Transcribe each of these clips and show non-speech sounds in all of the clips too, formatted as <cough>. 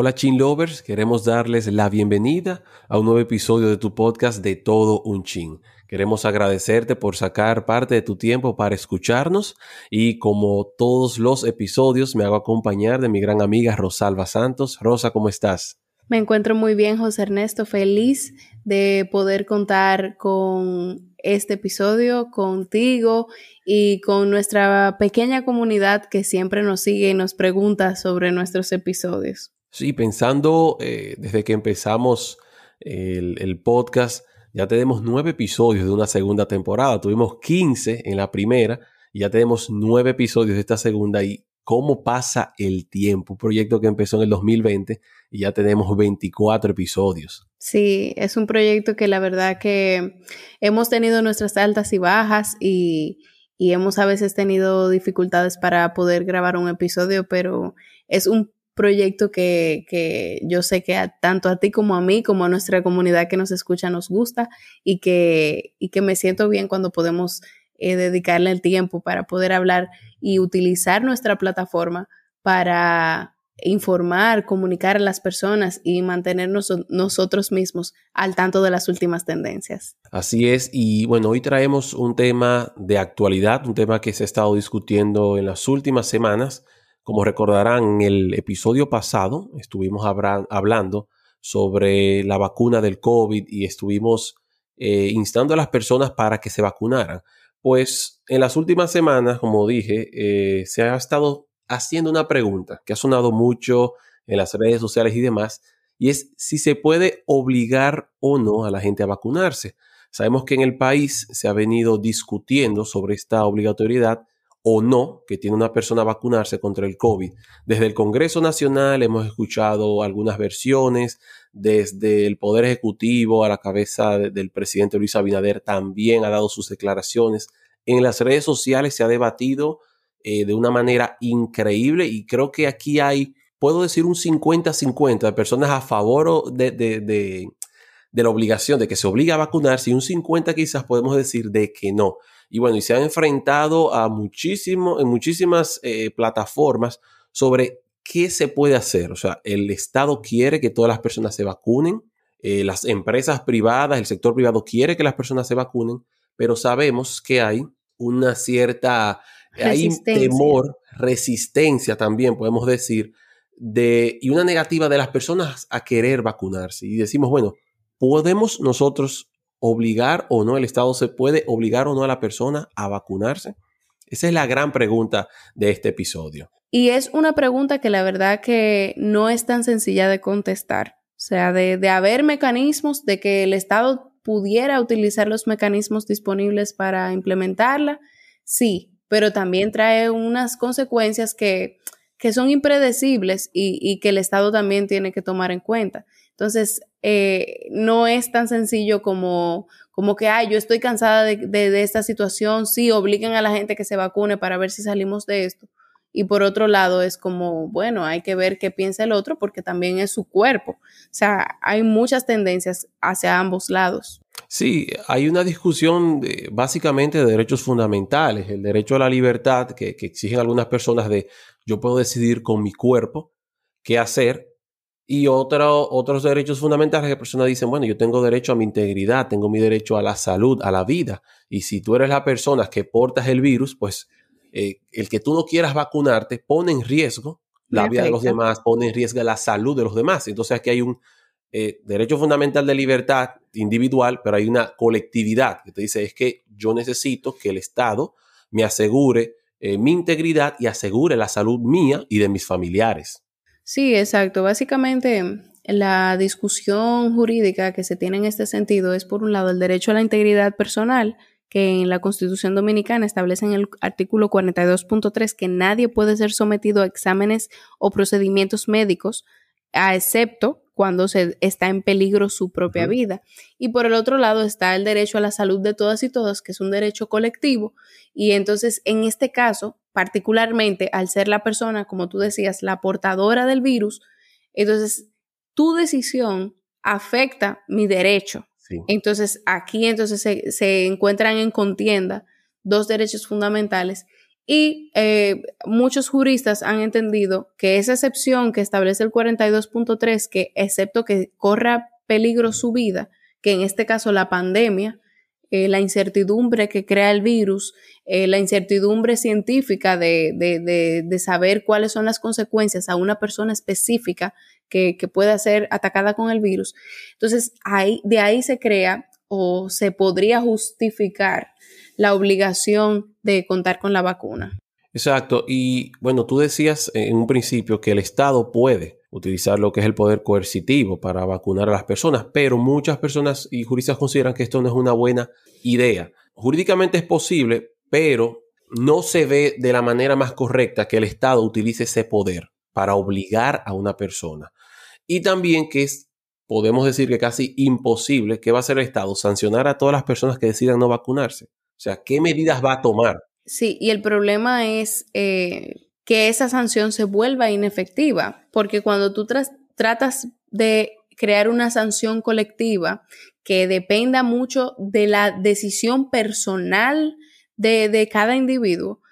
Hola Chin Lovers, queremos darles la bienvenida a un nuevo episodio de tu podcast de Todo un Chin. Queremos agradecerte por sacar parte de tu tiempo para escucharnos y como todos los episodios me hago acompañar de mi gran amiga Rosalba Santos. Rosa, ¿cómo estás? Me encuentro muy bien, José Ernesto, feliz de poder contar con este episodio contigo y con nuestra pequeña comunidad que siempre nos sigue y nos pregunta sobre nuestros episodios. Sí, pensando eh, desde que empezamos el, podcast, ya tenemos nueve episodios de una segunda temporada. Tuvimos 15 en la primera y ya tenemos nueve episodios de esta segunda. Y cómo pasa el tiempo. Un proyecto que empezó en el 2020 y ya tenemos 24 episodios. Sí, es un proyecto que la verdad que hemos tenido nuestras altas y bajas y, y hemos a veces tenido dificultades para poder grabar un episodio, pero es un proyecto que, que yo sé que tanto a ti como a mí, como a nuestra comunidad que nos escucha, nos gusta y que, y que me siento bien cuando podemos eh, dedicarle el tiempo para poder hablar y utilizar nuestra plataforma para informar, comunicar a las personas y mantenernos nosotros mismos al tanto de las últimas tendencias. Así es, y bueno, hoy traemos un tema de actualidad, un tema que se ha estado discutiendo en las últimas semanas como recordarán, en el episodio pasado estuvimos hablando sobre la vacuna del COVID y estuvimos eh, instando a las personas para que se vacunaran. Pues en las últimas semanas, como dije, eh, se ha estado haciendo una pregunta que ha sonado mucho en las redes sociales y demás, y es si se puede obligar o no a la gente a vacunarse. Sabemos que en el país se ha venido discutiendo sobre esta obligatoriedad o no que tiene una persona vacunarse contra el COVID. Desde el Congreso Nacional hemos escuchado algunas versiones, desde el Poder Ejecutivo a la cabeza del presidente Luis Abinader también ha dado sus declaraciones. En las redes sociales se ha debatido eh, de una manera increíble y creo que aquí hay, puedo decir, un 50-50 de personas a favor de, de, de, de la obligación de que se obliga a vacunarse y un 50 quizás podemos decir de que no. Y bueno, y se ha enfrentado a muchísimo, en muchísimas eh, plataformas sobre qué se puede hacer. O sea, el Estado quiere que todas las personas se vacunen, eh, las empresas privadas, el sector privado quiere que las personas se vacunen, pero sabemos que hay una cierta, hay temor, resistencia también, podemos decir, de, y una negativa de las personas a querer vacunarse. Y decimos, bueno, ¿podemos nosotros obligar o no, el Estado se puede obligar o no a la persona a vacunarse? Esa es la gran pregunta de este episodio. Y es una pregunta que la verdad que no es tan sencilla de contestar. O sea, de, de haber mecanismos, de que el Estado pudiera utilizar los mecanismos disponibles para implementarla, sí, pero también trae unas consecuencias que, que son impredecibles y, y, que el Estado también tiene que tomar en cuenta. Entonces, eh, no es tan sencillo como, como que, ay, yo estoy cansada de, de, esta situación, sí, obliguen a la gente que se vacune para ver si salimos de esto. Y por otro lado, es como, bueno, hay que ver qué piensa el otro porque también es su cuerpo. O sea, hay muchas tendencias hacia ambos lados. Sí, hay una discusión de, básicamente de derechos fundamentales, el derecho a la libertad que, que exigen algunas personas de yo puedo decidir con mi cuerpo qué hacer y otro, otros derechos fundamentales que personas dicen, bueno, yo tengo derecho a mi integridad, tengo mi derecho a la salud, a la vida. Y si tú eres la persona que portas el virus, pues eh, el que tú no quieras vacunarte pone en riesgo la vida de los demás, pone en riesgo la salud de los demás. Entonces aquí hay un eh, derecho fundamental de libertad individual, pero hay una colectividad que te dice, es que yo necesito que el Estado me asegure eh, mi integridad y asegure la salud mía y de mis familiares. Sí, exacto. Básicamente, la discusión jurídica que se tiene en este sentido es, por un lado, el derecho a la integridad personal, que en la Constitución Dominicana establece en el artículo 42.3 que nadie puede ser sometido a exámenes o procedimientos médicos, a excepto cuando se está en peligro su propia vida. Y por el otro lado está el derecho a la salud de todas y todos, que es un derecho colectivo. Y entonces, en este caso, particularmente al ser la persona, como tú decías, la portadora del virus, entonces tu decisión afecta mi derecho. Entonces aquí entonces se, se encuentran en contienda dos derechos fundamentales Y eh, muchos juristas han entendido que esa excepción que establece el 42.3, que excepto que corra peligro su vida, que en este caso la pandemia, eh, la incertidumbre que crea el virus, eh, la incertidumbre científica de, de, de, saber cuáles son las consecuencias a una persona específica que, que pueda ser atacada con el virus. Entonces, ahí, de ahí se crea o se podría justificar la obligación de contar con la vacuna. Exacto. Y bueno, tú decías en un principio que el Estado puede utilizar lo que es el poder coercitivo para vacunar a las personas, pero muchas personas y juristas consideran que esto no es una buena idea. Jurídicamente es posible, pero no se ve de la manera más correcta que el Estado utilice ese poder para obligar a una persona. Y también que es, podemos decir que casi imposible que va a hacer el Estado sancionar a todas las personas que decidan no vacunarse. O sea, ¿qué medidas va a tomar? Sí, y el problema es eh, que esa sanción se vuelva inefectiva, porque cuando tú tratas de crear una sanción colectiva que dependa mucho de la decisión personal de, cada individuo,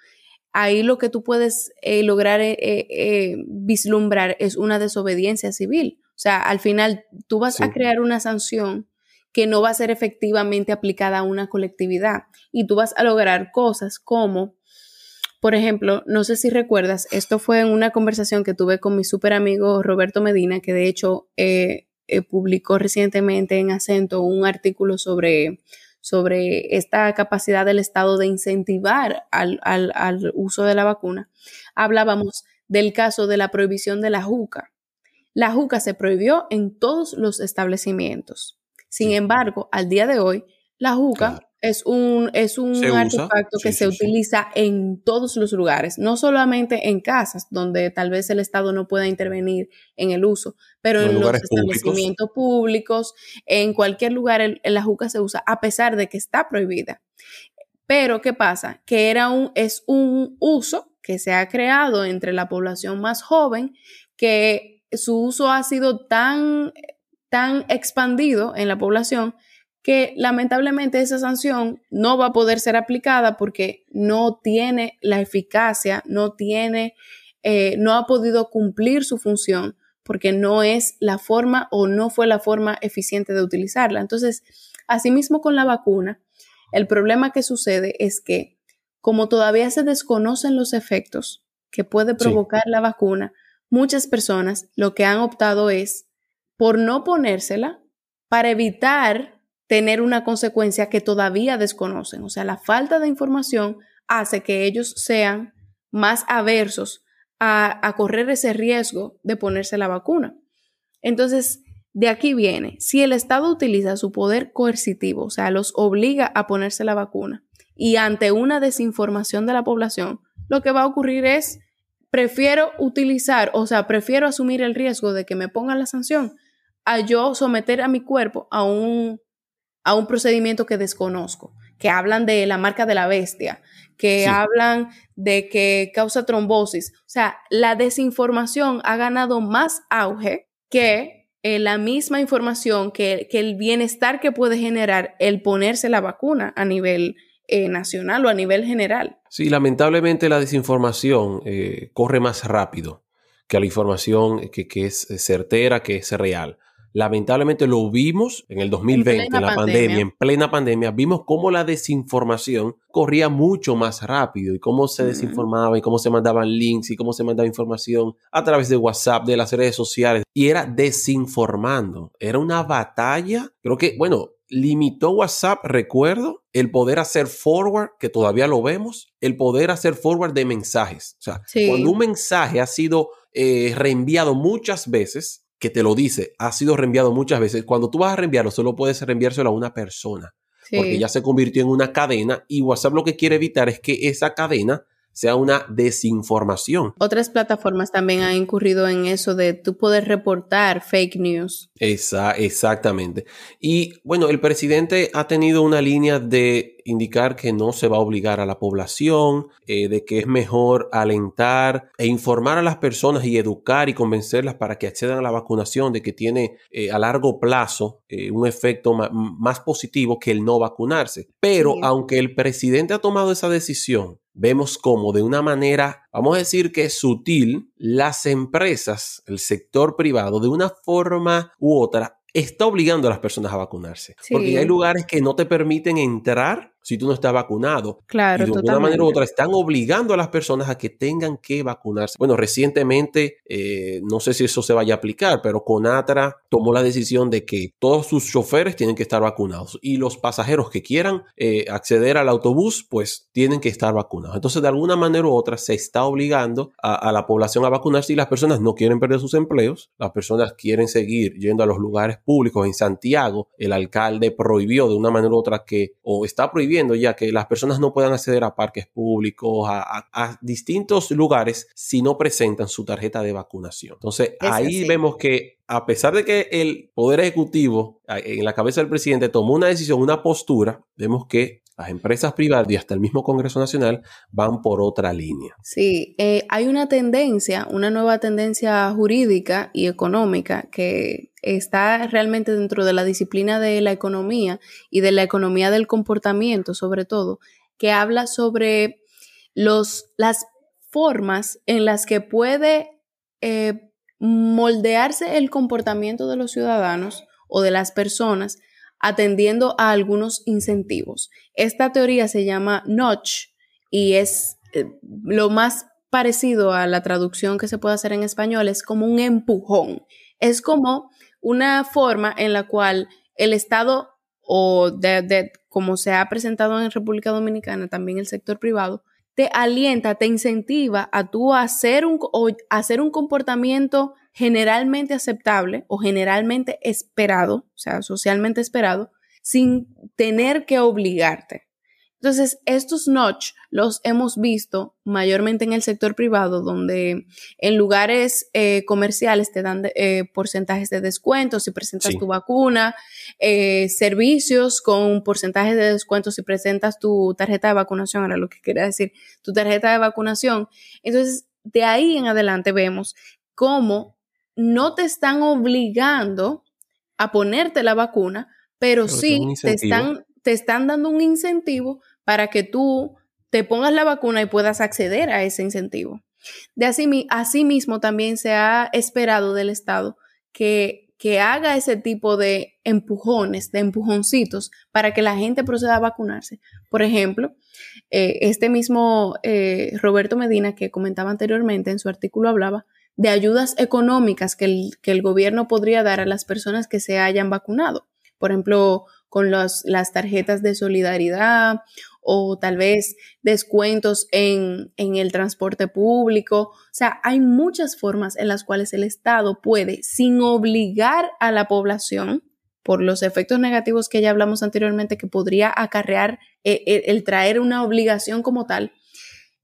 ahí lo que tú puedes eh, lograr eh, vislumbrar es una desobediencia civil. O sea, al final tú vas a crear una sanción que no va a ser efectivamente aplicada a una colectividad y tú vas a lograr cosas como por ejemplo, no sé si recuerdas, esto fue en una conversación que tuve con mi súper amigo Roberto Medina, que de hecho eh, eh, publicó recientemente en acento un artículo sobre, sobre esta capacidad del Estado de incentivar al, al uso de la vacuna. Hablábamos del caso de la prohibición de la juca. La juca se prohibió en todos los establecimientos. Sin embargo, al día de hoy, la juca es un, es un artefacto que se utiliza en todos los lugares, no solamente en casas, donde tal vez el Estado no pueda intervenir en el uso, pero en los establecimientos públicos, en cualquier lugar la juca se usa, a pesar de que está prohibida. Pero, ¿qué pasa? Que era un, es un uso que se ha creado entre la población más joven, que su uso ha sido tan, tan expandido en la población que lamentablemente esa sanción no va a poder ser aplicada porque no tiene la eficacia, no tiene, eh, no ha podido cumplir su función porque no es la forma o no fue la forma eficiente de utilizarla. Entonces, asimismo con la vacuna, el problema que sucede es que como todavía se desconocen los efectos que puede provocar la vacuna, muchas personas lo que han optado es por no ponérsela para evitar tener una consecuencia que todavía desconocen. O sea, la falta de información hace que ellos sean más aversos a, correr ese riesgo de ponerse la vacuna. Entonces, de aquí viene, si el Estado utiliza su poder coercitivo, o sea, los obliga a ponerse la vacuna, y ante una desinformación de la población, lo que va a ocurrir es, prefiero utilizar, o sea, prefiero asumir el riesgo de que me pongan la sanción a yo someter a mi cuerpo a un a un procedimiento que desconozco, que hablan de la marca de la bestia, que hablan de que causa trombosis. O sea, la desinformación ha ganado más auge que eh, la misma información, que, el bienestar que puede generar el ponerse la vacuna a nivel eh, nacional o a nivel general. Sí, lamentablemente la desinformación eh, corre más rápido que la información que, que es certera, que es real. Lamentablemente lo vimos en el 2020, en, la pandemia. en plena pandemia, vimos cómo la desinformación corría mucho más rápido y cómo se desinformaba y cómo se mandaban links y cómo se mandaba información a través de WhatsApp, de las redes sociales. Y era desinformando. Era una batalla. Creo que, bueno, limitó WhatsApp, recuerdo, el poder hacer forward, que todavía lo vemos, el poder hacer forward de mensajes. O sea, cuando un mensaje ha sido eh, reenviado muchas veces, que te lo dice, ha sido reenviado muchas veces. Cuando tú vas a reenviarlo, solo puedes reenviárselo a una persona. Porque ya se convirtió en una cadena y WhatsApp lo que quiere evitar es que esa cadena sea una desinformación. Otras plataformas también han incurrido en eso de tú poder reportar fake news. Esa, exactamente. Y bueno, el presidente ha tenido una línea de indicar que no se va a obligar a la población, eh, de que es mejor alentar e informar a las personas y educar y convencerlas para que accedan a la vacunación, de que tiene eh, a largo plazo eh, un efecto más positivo que el no vacunarse. Pero aunque el presidente ha tomado esa decisión, vemos como de una manera, vamos a decir que sutil, las empresas, el sector privado, de una forma u otra, está obligando a las personas a vacunarse. Porque hay lugares que no te permiten entrar si tú no estás vacunado. Claro, y de una manera u otra están obligando a las personas a que tengan que vacunarse. Bueno, recientemente, eh, no sé si eso se vaya a aplicar, pero Conatra tomó la decisión de que todos sus choferes tienen que estar vacunados y los pasajeros que quieran eh, acceder al autobús, pues tienen que estar vacunados. Entonces, de alguna manera u otra, se está obligando a, a la población a vacunarse y las personas no quieren perder sus empleos, las personas quieren seguir yendo a los lugares públicos. En Santiago, el alcalde prohibió de una manera u otra que, o está prohibiendo, ya que las personas no puedan acceder a parques públicos, a, distintos lugares si no presentan su tarjeta de vacunación. Entonces ahí vemos que a pesar de que el Poder Ejecutivo en la cabeza del presidente tomó una decisión, una postura, vemos que las empresas privadas y hasta el mismo Congreso Nacional van por otra línea. Sí, eh, hay una tendencia, una nueva tendencia jurídica y económica que está realmente dentro de la disciplina de la economía y de la economía del comportamiento, sobre todo, que habla sobre los, las formas en las que puede eh, moldearse el comportamiento de los ciudadanos o de las personas atendiendo a algunos incentivos. Esta teoría se llama notch y es eh, lo más parecido a la traducción que se puede hacer en español, es como un empujón. Es como una forma en la cual el Estado o de, como se ha presentado en República Dominicana, también el sector privado, te alienta, te incentiva a tú hacer un, hacer un comportamiento generalmente aceptable o generalmente esperado, o sea, socialmente esperado, sin tener que obligarte. Entonces, estos notch los hemos visto mayormente en el sector privado, donde en lugares eh, comerciales te dan eh, porcentajes de descuento si presentas tu vacuna, eh, servicios con porcentajes de descuento si presentas tu tarjeta de vacunación, era lo que quería decir, tu tarjeta de vacunación. Entonces, de ahí en adelante vemos cómo no te están obligando a ponerte la vacuna, pero, sí te están, te están dando un incentivo para que tú te pongas la vacuna y puedas acceder a ese incentivo. De así, mismo también se ha esperado del Estado que, que haga ese tipo de empujones, de empujoncitos, para que la gente proceda a vacunarse. Por ejemplo, eh, este mismo eh, Roberto Medina que comentaba anteriormente en su artículo hablaba de ayudas económicas que el, que el gobierno podría dar a las personas que se hayan vacunado. Por ejemplo, con las tarjetas de solidaridad o tal vez descuentos en, en, el transporte público. O sea, hay muchas formas en las cuales el Estado puede, sin obligar a la población, por los efectos negativos que ya hablamos anteriormente, que podría acarrear eh, el, el traer una obligación como tal,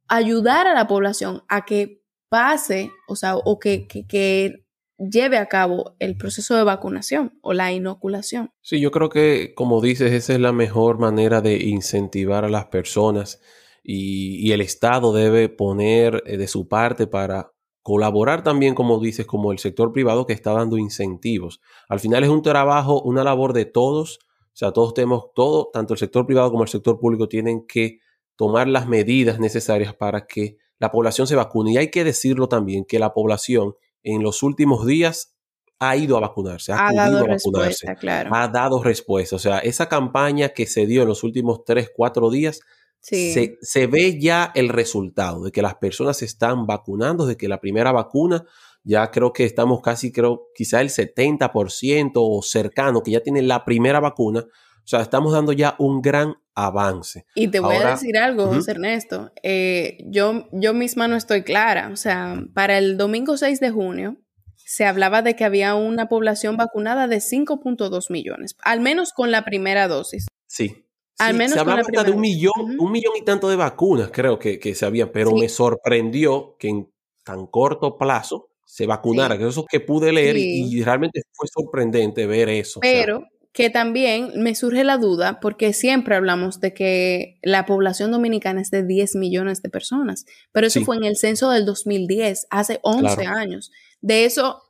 ayudar a la población a que pase, o sea, o que, que, lleve a cabo el proceso de vacunación o la inoculación. Sí, yo creo que, como dices, esa es la mejor manera de incentivar a las personas y, el Estado debe poner eh, de su parte para colaborar también, como dices, como el sector privado que está dando incentivos. Al final es un trabajo, una labor de todos, o sea, todos tenemos, todo, tanto el sector privado como el sector público tienen que tomar las medidas necesarias para que la población se vacuna. Y hay que decirlo también que la población en los últimos días ha ido a vacunarse, ha, dado a vacunarse, ha dado respuesta. O sea, esa campaña que se dio en los últimos tres, cuatro días, se, se, ve ya el resultado de que las personas se están vacunando, de que la primera vacuna, ya creo que estamos casi, creo, quizá el 70% o cercano, que ya tienen la primera vacuna. O sea, estamos dando ya un gran avance. Y te voy a decir algo, José Ernesto. Eh, yo, yo misma no estoy clara. O sea, para el domingo 6 de junio se hablaba de que había una población vacunada de 5.2 millones, al menos con la primera dosis. Sí. Al menos se hablaba de un millón, un millón y tanto de vacunas, creo que, que se habían, pero me sorprendió que en tan corto plazo se vacunara, que eso que pude leer y, realmente fue sorprendente ver eso. Pero, que también me surge la duda porque siempre hablamos de que la población dominicana es de 10 millones de personas, pero eso fue en el censo del 2010, hace 11 años. De eso,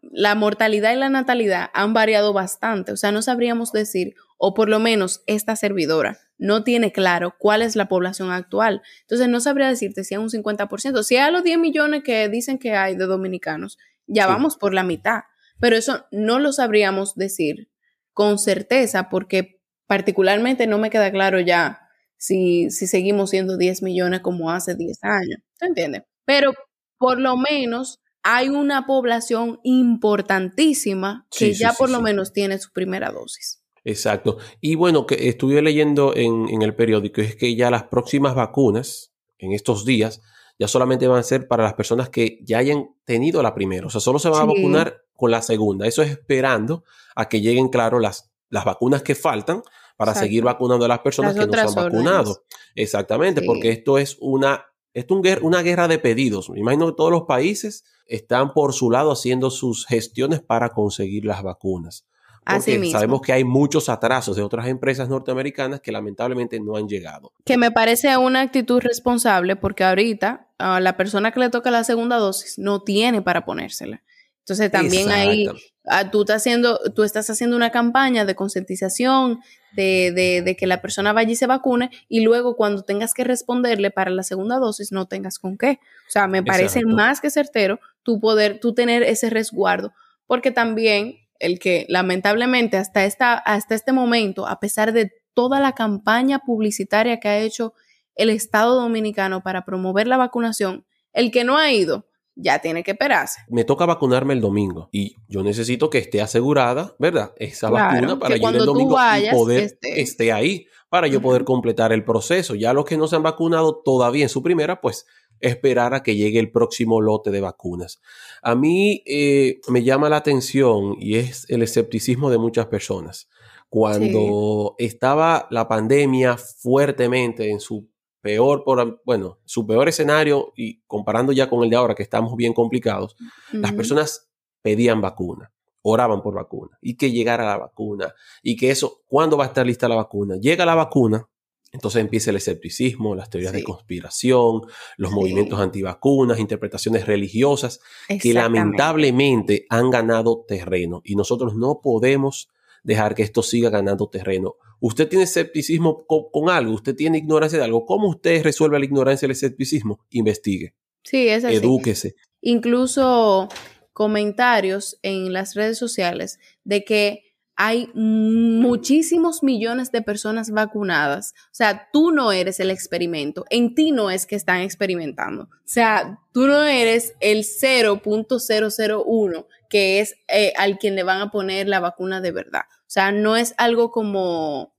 la mortalidad y la natalidad han variado bastante. O sea, no sabríamos decir, o por lo menos esta servidora no tiene claro cuál es la población actual. Entonces, no sabría decirte si es un 50%. Si hay los 10 millones que dicen que hay de dominicanos, ya vamos por la mitad. Pero eso no lo sabríamos decir con certeza porque particularmente no me queda claro ya si, si seguimos siendo 10 millones como hace 10 años. ¿Se entiende? Pero por lo menos hay una población importantísima que ya por lo menos tiene su primera dosis. Exacto. Y bueno, que estuve leyendo en, el periódico es que ya las próximas vacunas en estos días ya solamente van a ser para las personas que ya hayan tenido la primera. O sea, solo se van a vacunar con la segunda. Eso es esperando a que lleguen, claro, las, las vacunas que faltan para seguir vacunando a las personas que no se han vacunado. Exactamente, porque esto es una es una guerra de pedidos. Me imagino que todos los países están por su lado haciendo sus gestiones para conseguir las vacunas. Porque sabemos que hay muchos atrasos de otras empresas norteamericanas que lamentablemente no han llegado. Que me parece una actitud responsable porque ahorita a la persona que le toca la segunda dosis no tiene para ponérsela. Entonces también ahí ah, tú, estás haciendo, tú estás haciendo una campaña de concientización, de, de, que la persona vaya y se vacune y luego cuando tengas que responderle para la segunda dosis no tengas con qué. O sea, me parece más que certero tú poder, tú tener ese resguardo, porque también el que lamentablemente hasta, esta, hasta este momento, a pesar de toda la campaña publicitaria que ha hecho el Estado Dominicano para promover la vacunación, el que no ha ido ya tiene que esperarse. Me toca vacunarme el domingo y yo necesito que esté asegurada, ¿verdad? Esa vacuna para yo el domingo y poder esté. ahí para yo poder completar el proceso. Ya los que no se han vacunado todavía en su primera, pues esperar a que llegue el próximo lote de vacunas. A mí eh, me llama la atención y es el escepticismo de muchas personas. Cuando estaba la pandemia fuertemente en su peor, por, bueno, su peor escenario y comparando ya con el de ahora, que estamos bien complicados, las personas pedían vacuna, oraban por vacuna y que llegara la vacuna y que eso, ¿cuándo va a estar lista la vacuna? Llega la vacuna, entonces empieza el escepticismo, las teorías de conspiración, los movimientos antivacunas, interpretaciones religiosas que lamentablemente han ganado terreno y nosotros no podemos dejar que esto siga ganando terreno usted tiene escepticismo con, algo, usted tiene ignorancia de algo, ¿cómo usted resuelve la ignorancia y el escepticismo? Investigue. Sí, es así. Edúquese. Incluso comentarios en las redes sociales de que hay muchísimos millones de personas vacunadas. O sea, tú no eres el experimento. En ti no es que están experimentando. O sea, tú no eres el 0.001 que es eh, al quien le van a poner la vacuna de verdad. O sea, no es algo como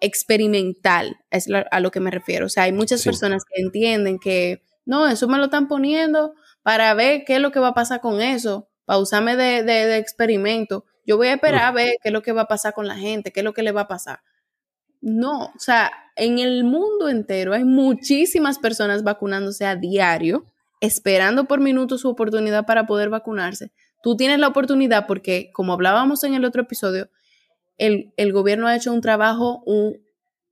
experimental, es a lo que me refiero. O sea, hay muchas personas que entienden que no, eso me lo están poniendo para ver qué es lo que va a pasar con eso, para usarme de, experimento. Yo voy a esperar a ver qué es lo que va a pasar con la gente, qué es lo que le va a pasar. No, o sea, en el mundo entero hay muchísimas personas vacunándose a diario, esperando por minutos su oportunidad para poder vacunarse. Tú tienes la oportunidad porque, como hablábamos en el otro episodio, el, gobierno ha hecho un trabajo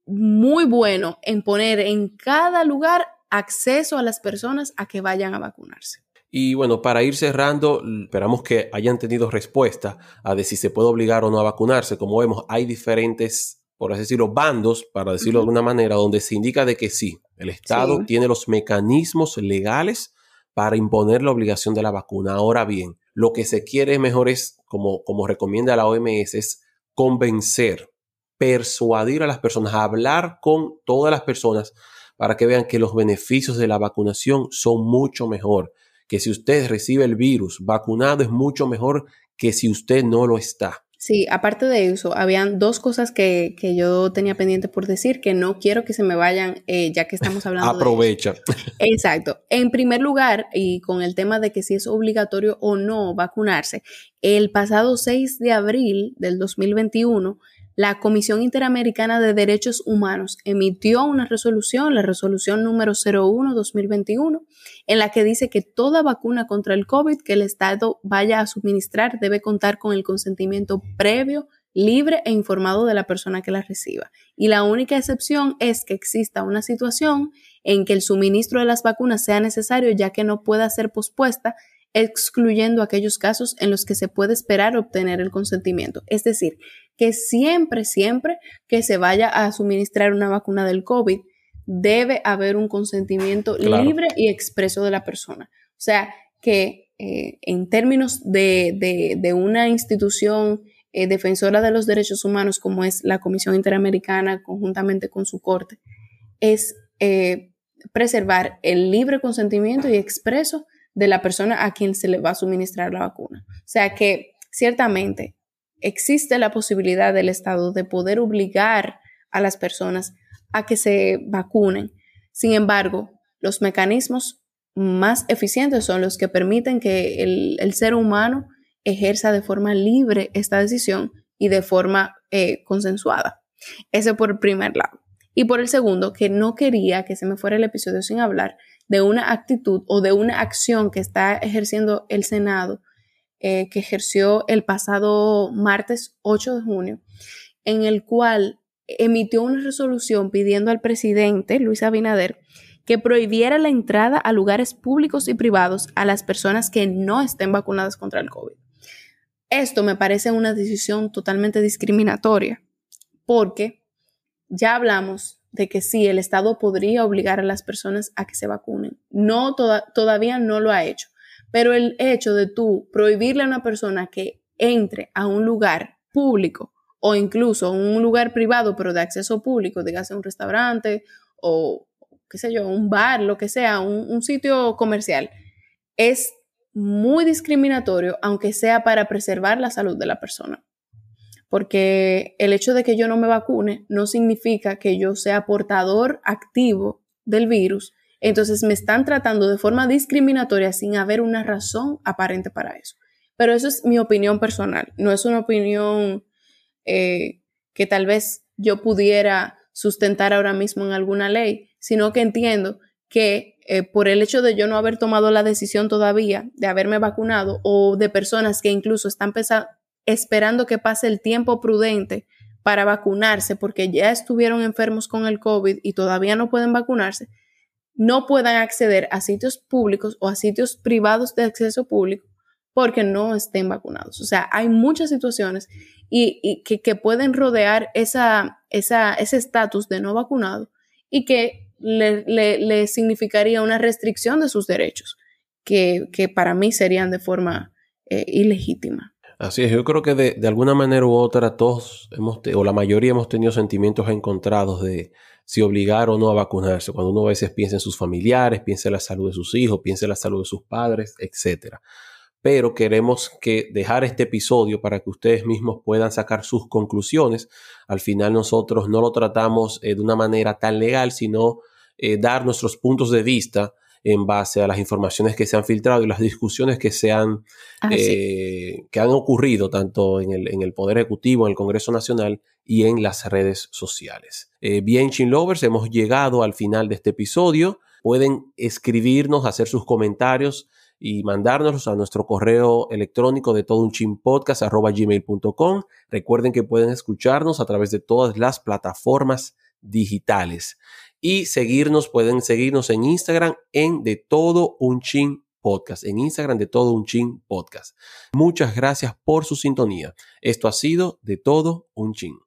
muy bueno en poner en cada lugar acceso a las personas a que vayan a vacunarse. Y bueno, para ir cerrando, esperamos que hayan tenido respuesta a de si se puede obligar o no a vacunarse. Como vemos, hay diferentes, por así decirlo, bandos, para decirlo de alguna manera, donde se indica de que sí, el Estado tiene los mecanismos legales para imponer la obligación de la vacuna. Ahora bien, lo que se quiere mejor es, como, como recomienda la OMS, es convencer, persuadir a las personas, hablar con todas las personas para que vean que los beneficios de la vacunación son mucho mejor, que si usted recibe el virus vacunado es mucho mejor que si usted no lo está. Sí, aparte de eso, habían dos cosas que, yo tenía pendiente por decir que no quiero que se me vayan, eh, ya que estamos <laughs> hablando. Aprovecha. Exacto. En primer lugar, y con el tema de que si es obligatorio o no vacunarse, el pasado 6 de abril del 2021, la Comisión Interamericana de Derechos Humanos emitió una resolución, la resolución número 01-2021, en la que dice que toda vacuna contra el COVID que el Estado vaya a suministrar debe contar con el consentimiento previo, libre e informado de la persona que la reciba. Y la única excepción es que exista una situación en que el suministro de las vacunas sea necesario ya que no pueda ser pospuesta excluyendo aquellos casos en los que se puede esperar obtener el consentimiento. Es decir, que siempre, siempre que se vaya a suministrar una vacuna del COVID, debe haber un consentimiento libre y expreso de la persona. O sea, que eh, en términos de, una institución eh, defensora de los derechos humanos como es la Comisión Interamericana conjuntamente con su corte, es eh, preservar el libre consentimiento y expreso de la persona a quien se le va a suministrar la vacuna. O sea que ciertamente existe la posibilidad del Estado de poder obligar a las personas a que se vacunen. Sin embargo, los mecanismos más eficientes son los que permiten que el, ser humano ejerza de forma libre esta decisión y de forma eh, consensuada. Ese por el primer lado. Y por el segundo, que no quería que se me fuera el episodio sin hablar de una actitud o de una acción que está ejerciendo el Senado, eh, que ejerció el pasado martes 8 de junio, en el cual emitió una resolución pidiendo al presidente Luis Abinader que prohibiera la entrada a lugares públicos y privados a las personas que no estén vacunadas contra el COVID. Esto me parece una decisión totalmente discriminatoria porque ya hablamos de que sí, el Estado podría obligar a las personas a que se vacunen. No, todavía no lo ha hecho. Pero el hecho de tú prohibirle a una persona que entre a un lugar público o incluso un lugar privado, pero de acceso público, dígase un restaurante o, qué sé yo, un bar, lo que sea, un sitio comercial, es muy discriminatorio, aunque sea para preservar la salud de la persona porque el hecho de que yo no me vacune no significa que yo sea portador activo del virus. Entonces me están tratando de forma discriminatoria sin haber una razón aparente para eso. Pero eso es mi opinión personal, no es una opinión eh, que tal vez yo pudiera sustentar ahora mismo en alguna ley, sino que entiendo que eh, por el hecho de yo no haber tomado la decisión todavía de haberme vacunado o de personas que incluso están esperando que pase el tiempo prudente para vacunarse porque ya estuvieron enfermos con el COVID y todavía no pueden vacunarse, no puedan acceder a sitios públicos o a sitios privados de acceso público porque no estén vacunados. O sea, hay muchas situaciones y, que, pueden rodear esa, ese estatus de no vacunado y que le, significaría una restricción de sus derechos, que, para mí serían de forma eh, ilegítima. Así es, yo creo que de, alguna manera u otra todos hemos, o la mayoría hemos tenido sentimientos encontrados de si obligar o no a vacunarse. Cuando uno a veces piensa en sus familiares, piensa en la salud de sus hijos, piensa en la salud de sus padres, etc. Pero queremos que dejar este episodio para que ustedes mismos puedan sacar sus conclusiones. Al final nosotros no lo tratamos eh, de una manera tan legal, sino eh, dar nuestros puntos de vista en base a las informaciones que se han filtrado y las discusiones que se han, ah, eh, que han ocurrido tanto en el, en el, Poder Ejecutivo, en el Congreso Nacional y en las redes sociales. Eh, bien, Chin Lovers, hemos llegado al final de este episodio. Pueden escribirnos, hacer sus comentarios y mandárnoslos a nuestro correo electrónico de todo un gmail.com. Recuerden que pueden escucharnos a través de todas las plataformas digitales y seguirnos, pueden seguirnos en Instagram en De Todo Un Chin Podcast, en Instagram de Todo Un Chin Podcast. Muchas gracias por su sintonía. Esto ha sido De Todo Un Chin.